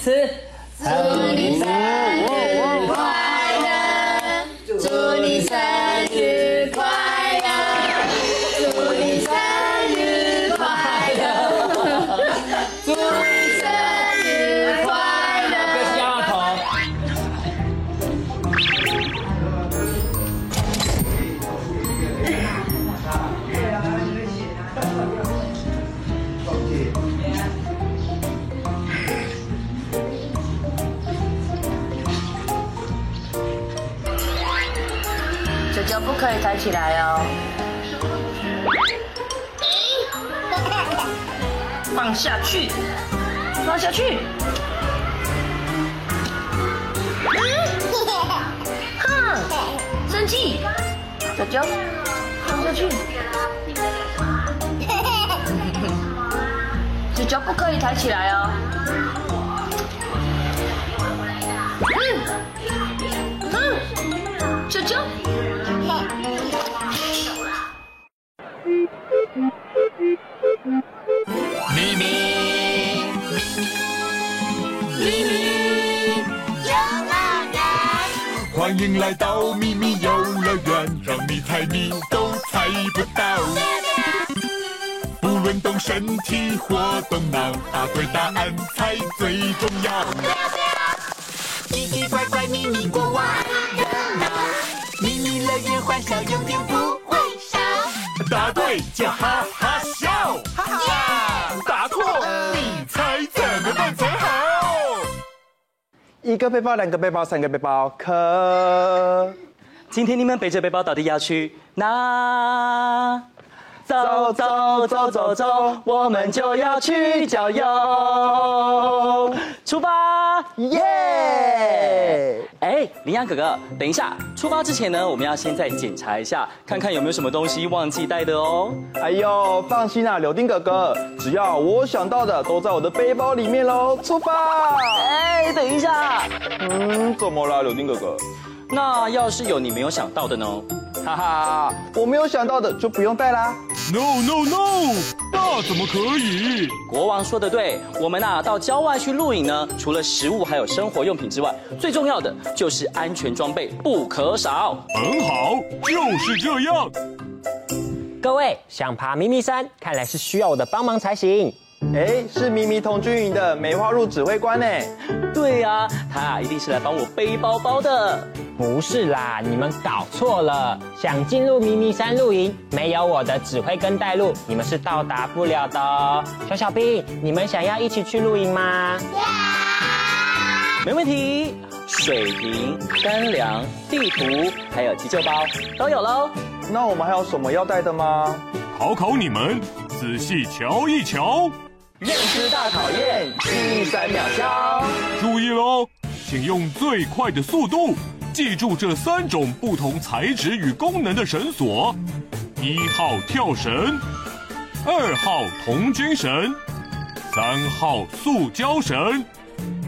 一次。祝你生放下去，放下去。哼，生气，小娇，放下去。小娇不可以抬起来哦。嗯，嗯，球球。欢迎来到秘密游乐园，让你猜谜都猜不到。不论动身体或动脑，答对答案才最重要。奇奇怪怪秘密国王热闹，秘密乐园欢笑永远不会少。答对就哈哈笑，哈哈！答错你猜怎么办才好？一个背包，两个背包，三个背包，可今天你们背着背包到底要去哪？走走走走走，我们就要去郊游。出发，耶！哎，羚羊哥哥，等一下，出发之前呢，我们要先再检查一下，看看有没有什么东西忘记带的哦。哎呦，放心啊，柳丁哥哥，只要我想到的都在我的背包里面喽。出发！哎，等一下，嗯，怎么了，柳丁哥哥？那要是有你没有想到的呢？哈哈，我没有想到的就不用带啦。No no no，那怎么可以？国王说的对，我们呐到郊外去露营呢，除了食物还有生活用品之外，最重要的就是安全装备不可少。很好，就是这样。各位想爬咪咪山，看来是需要我的帮忙才行。哎，是咪咪童军营的梅花鹿指挥官呢。对呀、啊，他啊一定是来帮我背包包的。不是啦，你们搞错了。想进入咪咪山露营，没有我的指挥跟带路，你们是到达不了的哦。小小兵，你们想要一起去露营吗？没问题，水瓶、干粮、地图还有急救包都有喽。那我们还有什么要带的吗？考考你们，仔细瞧一瞧。认知大考验，记忆三秒敲。注意喽，请用最快的速度记住这三种不同材质与功能的绳索：一号跳绳，二号童军绳，三号塑胶绳。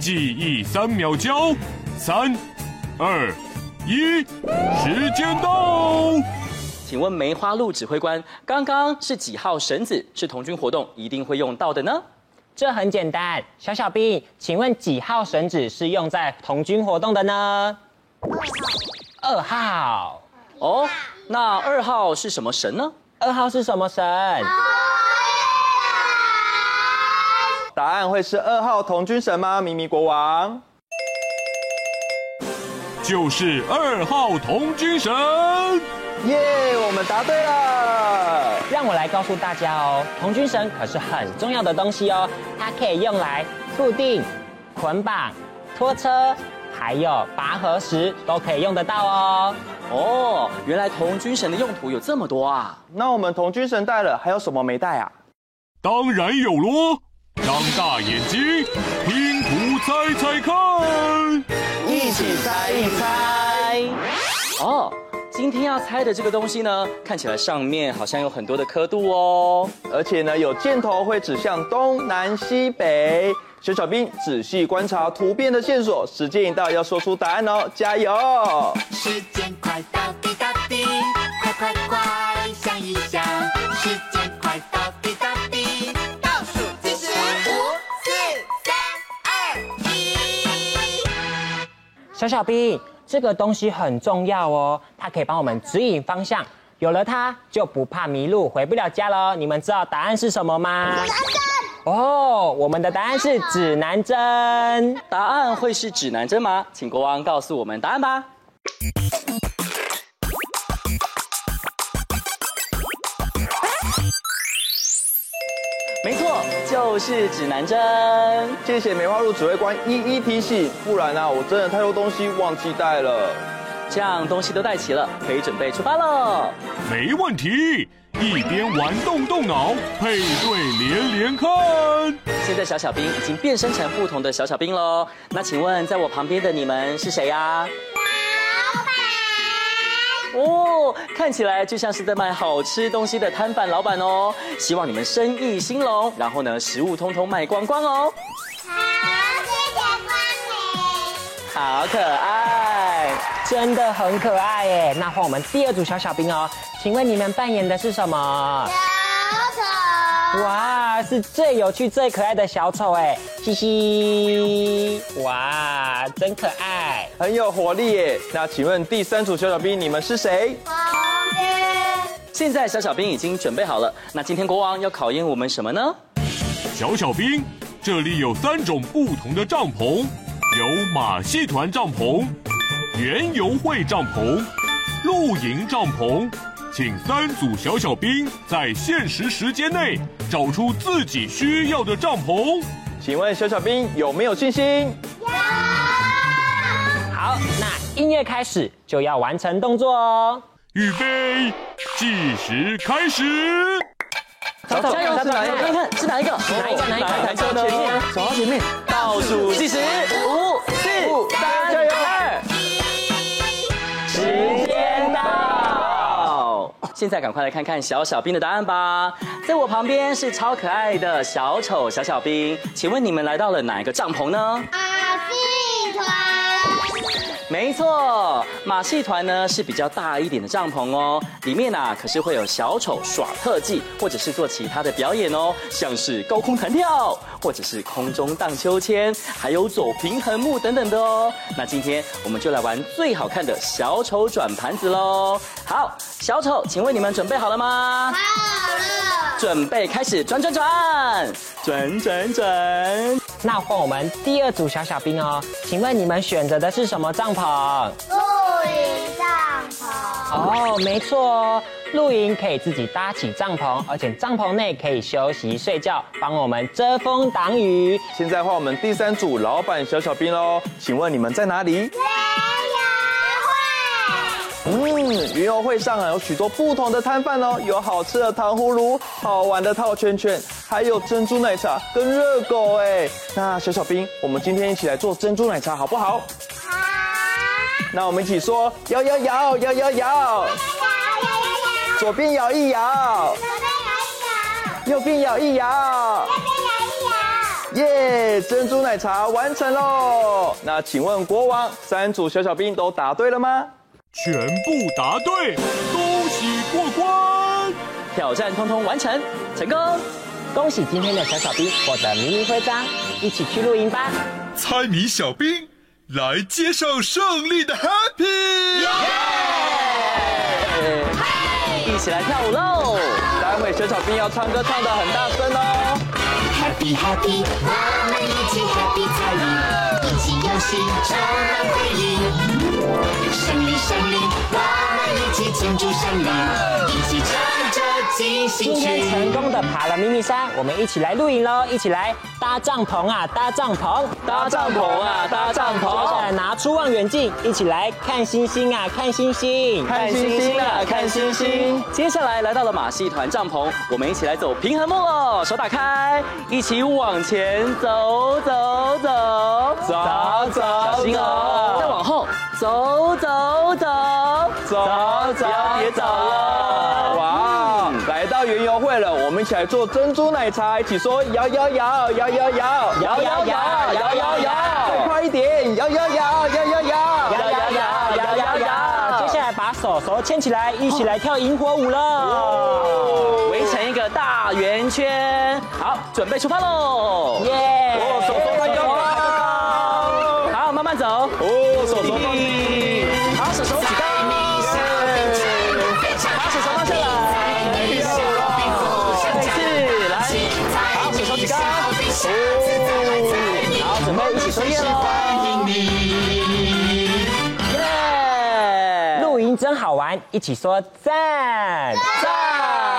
记忆三秒交，三、二、一，时间到。请问梅花鹿指挥官，刚刚是几号绳子是童军活动一定会用到的呢？这很简单，小小兵，请问几号绳子是用在童军活动的呢？二号。哦，那二号是什么神呢？二号是什么神？答案会是二号童军神吗？咪咪国王。就是二号童军绳。耶，yeah, 我们答对了！让我来告诉大家哦，童军绳可是很重要的东西哦，它可以用来固定、捆绑、拖车，还有拔河时都可以用得到哦。哦，原来童军绳的用途有这么多啊！那我们童军绳带了，还有什么没带啊？当然有喽！张大眼睛，拼图猜猜看，一起猜一猜。哦。今天要猜的这个东西呢，看起来上面好像有很多的刻度哦，而且呢有箭头会指向东南西北。小小兵仔细观察图片的线索，时间一到要说出答案哦，加油！时间快到滴答滴，快快快想一想，时间快到滴答滴，倒数计时五四三二一。小小兵，这个东西很重要哦，它可以帮我们指引方向，有了它就不怕迷路，回不了家了。你们知道答案是什么吗？哦，我们的答案是指南针。答案会是指南针吗？请国王告诉我们答案吧。是指南针。谢谢梅花鹿指挥官一一提醒，不然啊，我真的太多东西忘记带了。这样东西都带齐了，可以准备出发喽。没问题，一边玩动动脑，配对连连看。现在小小兵已经变身成不同的小小兵喽。那请问，在我旁边的你们是谁呀？哦，看起来就像是在卖好吃东西的摊贩老板哦。希望你们生意兴隆，然后呢，食物通通卖光光哦。好，谢谢光临。好可爱，真的很可爱耶。那换我们第二组小小兵哦，请问你们扮演的是什么？小丑。哇，是最有趣、最可爱的小丑哎，嘻嘻。哇，真可爱，很有活力耶。那请问第三组小小兵，你们是谁？现在小小兵已经准备好了。那今天国王要考验我们什么呢？小小兵，这里有三种不同的帐篷，有马戏团帐篷、园游会帐篷、露营帐篷。请三组小小兵在限时时间内找出自己需要的帐篷。请问小小兵有没有信心？有。好，那音乐开始就要完成动作哦。预备，计时开始。走走，加油！是哪一？看看是哪一个？哪一个？哪一台车呢？前面，走到前面，倒数计时，五、现在赶快来看看小小兵的答案吧。在我旁边是超可爱的小丑小小兵，请问你们来到了哪一个帐篷呢？马戏团。没错，马戏团呢是比较大一点的帐篷哦，里面啊可是会有小丑耍特技，或者是做其他的表演哦，像是高空弹跳，或者是空中荡秋千，还有走平衡木等等的哦。那今天我们就来玩最好看的小丑转盘子喽。好，小丑，请问你们准备好了吗？好了。准备开始转转转，转转转。那换我们第二组小小兵哦，请问你们选择的是什么帐篷？露营帐篷。哦，没错哦，露营可以自己搭起帐篷，而且帐篷内可以休息睡觉，帮我们遮风挡雨。现在换我们第三组老板小小兵喽，请问你们在哪里？嗯，云游会上啊有许多不同的摊贩哦，有好吃的糖葫芦，好玩的套圈圈，还有珍珠奶茶跟热狗哎。那小小兵，我们今天一起来做珍珠奶茶好不好？好。那我们一起说摇摇摇摇摇摇，摇摇摇，左边摇一摇，右边摇一摇，右边摇一摇，耶！珍珠奶茶完成喽。那请问国王，三组小小兵都答对了吗？全部答对，恭喜过关！挑战通通完成，成功！恭喜今天的小小兵获得迷你徽章，一起去露营吧！猜谜小兵来接受胜利的 Happy！一起来跳舞喽！待会小小兵要唱歌，唱得很大声哦！Happy Happy，我们一起 Happy 参与，一起游戏充满回忆。胜利胜利，我们一起庆祝胜利，一起唱着进行曲。今天成功的爬了迷你山，我们一起来露营喽！一起来搭帐篷啊，搭帐篷，搭帐篷啊，搭帐篷。接下来拿出望远镜，一起来看星星啊，看星星，看星星啊，看星星。接下来来到了马戏团帐篷，我们一起来走平衡木喽，手打开，一起往前走走走走走，小心哦，再往后。走别走了。哇来到园游会了我们一起来做珍珠奶茶一起说摇摇摇摇摇摇摇摇摇摇摇再快一点摇摇摇摇摇摇摇摇摇摇摇摇。接下来把手手牵起来一起来跳萤火舞喽围成一个大圆圈。好准备出发喽。耶哦好准备一起说业喽耶露营真好玩一起说赞赞。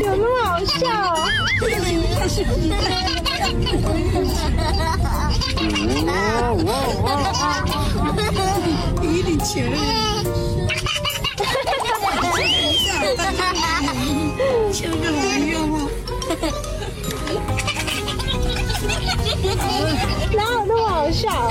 有那么好笑？哇哇哇哇！有点钱，钱够用吗？哪有那么好笑？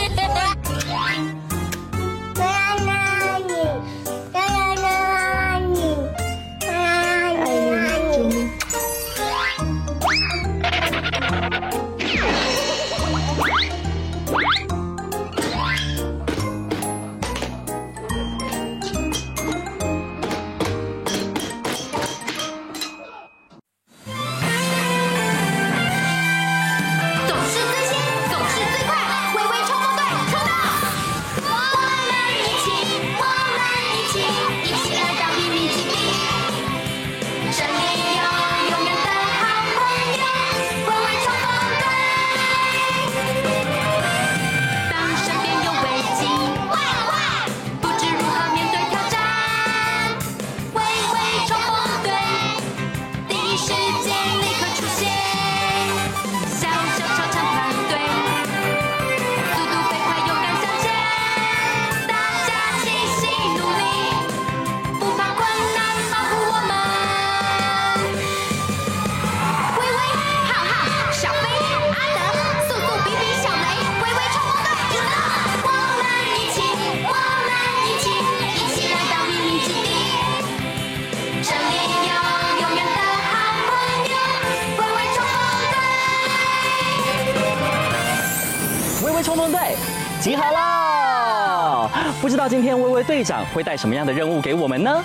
长会带什么样的任务给我们呢？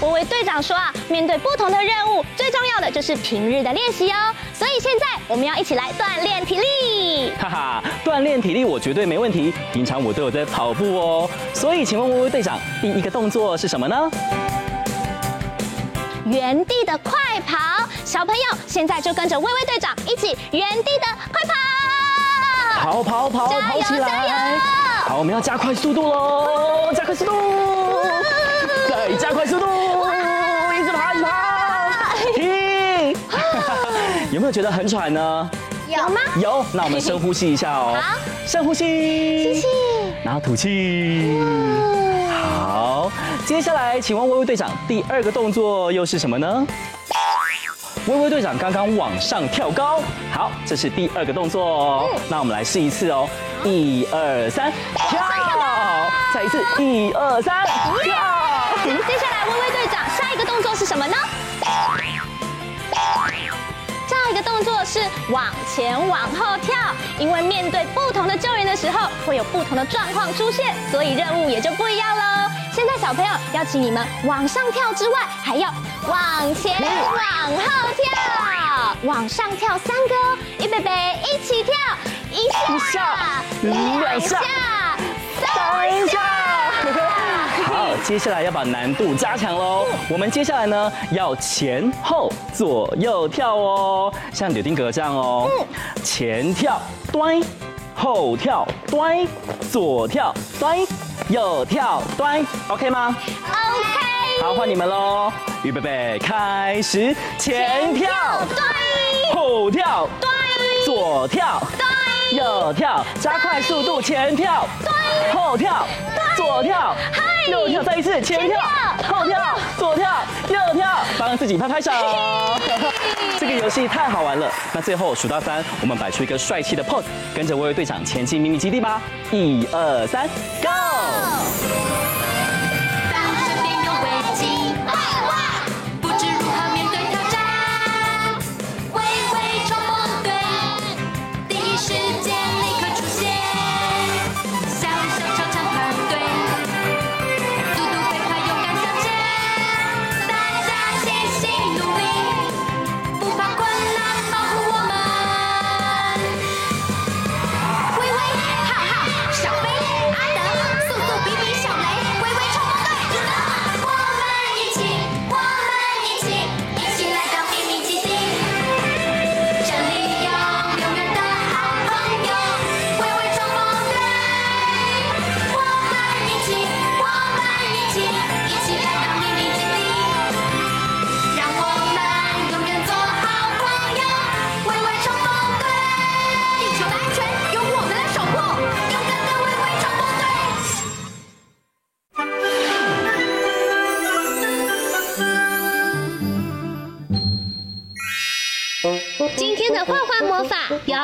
薇薇队长说啊，面对不同的任务，最重要的就是平日的练习哦。所以现在我们要一起来锻炼体力。哈哈，锻炼体力我绝对没问题，平常我都有在跑步哦。所以请问微微队长，第一个动作是什么呢？原地的快跑，小朋友现在就跟着微微队长一起原地的快跑，跑跑跑，跑起来！加油好，我们要加快速度喽，加快速度，再加快速度，一直爬，一直爬，停！有没有觉得很喘呢？有吗？有，那我们深呼吸一下哦。好，深呼吸，吸气，然后吐气。好，接下来请问微微队长，第二个动作又是什么呢？薇薇队长刚刚往上跳高，好，这是第二个动作哦。那我们来试一次哦，一二三，跳！再一次，一二三，跳！接下来微微队长下一个动作是什么呢？下一个动作是往前往后跳，因为面对不同的救援的时候，会有不同的状况出现，所以任务也就不一样喽。现在小朋友要请你们往上跳之外，还要往前往后跳，往上跳三个哦，预备备，一起跳，一下，两下，三下。好，接下来要把难度加强喽。我们接下来呢，要前后左右跳哦，像柳丁格这样哦。前跳，端；后跳，端；左跳，端；右跳，端。OK 吗？OK。好，换你们喽。预备备，开始。前跳，对，后跳，对，左跳，对，右跳，加快速度，前跳，对，后跳，左跳，嗨右跳，再一次，前跳，后跳，左跳，右跳，帮自己拍拍手。这个游戏太好玩了。那最后数到三，我们摆出一个帅气的 pose，跟着微微队长前进秘密基地吧。一二三，Go！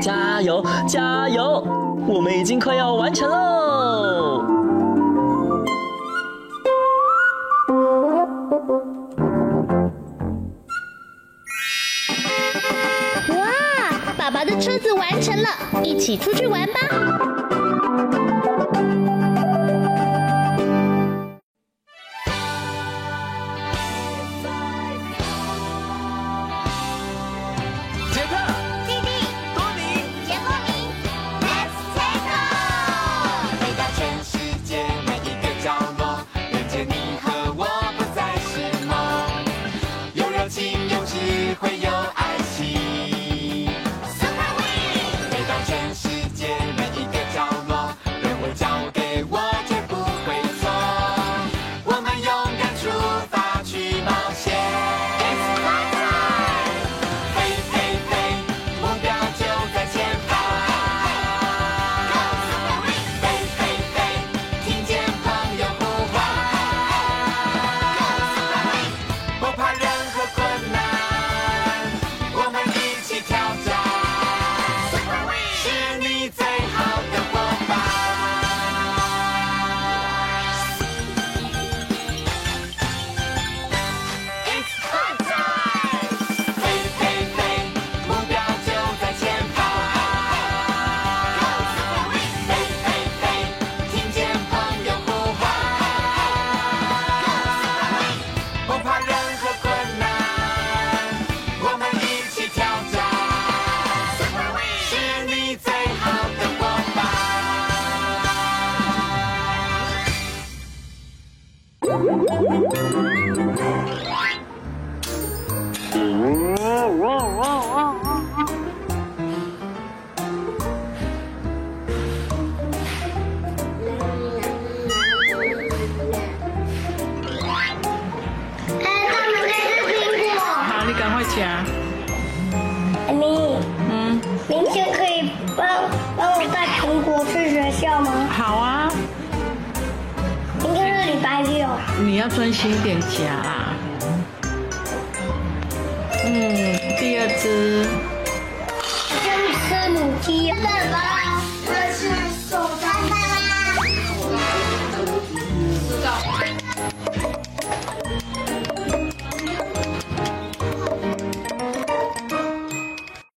加油，加油！我们已经快要完成了。一起出去玩吧。专心一点夹，嗯，第二只。